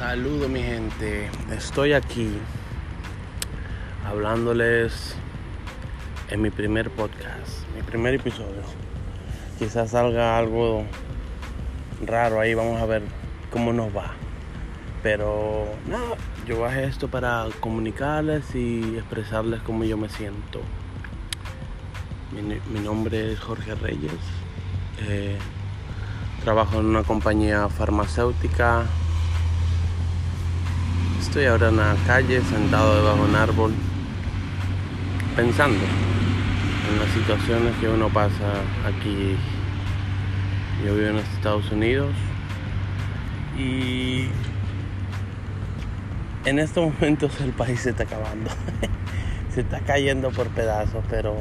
Saludo mi gente, estoy aquí hablándoles en mi primer podcast, mi primer episodio. Quizás salga algo raro ahí, vamos a ver cómo nos va. Pero nada, yo bajé esto para comunicarles y expresarles cómo yo me siento. Mi, nombre es Jorge Reyes. Eh, trabajo en una compañía farmacéutica Estoy ahora en la calle, sentado debajo de un árbol, pensando en las situaciones que uno pasa aquí. Yo vivo en Estados Unidos y en estos momentos el país se está acabando. se está cayendo por pedazos, pero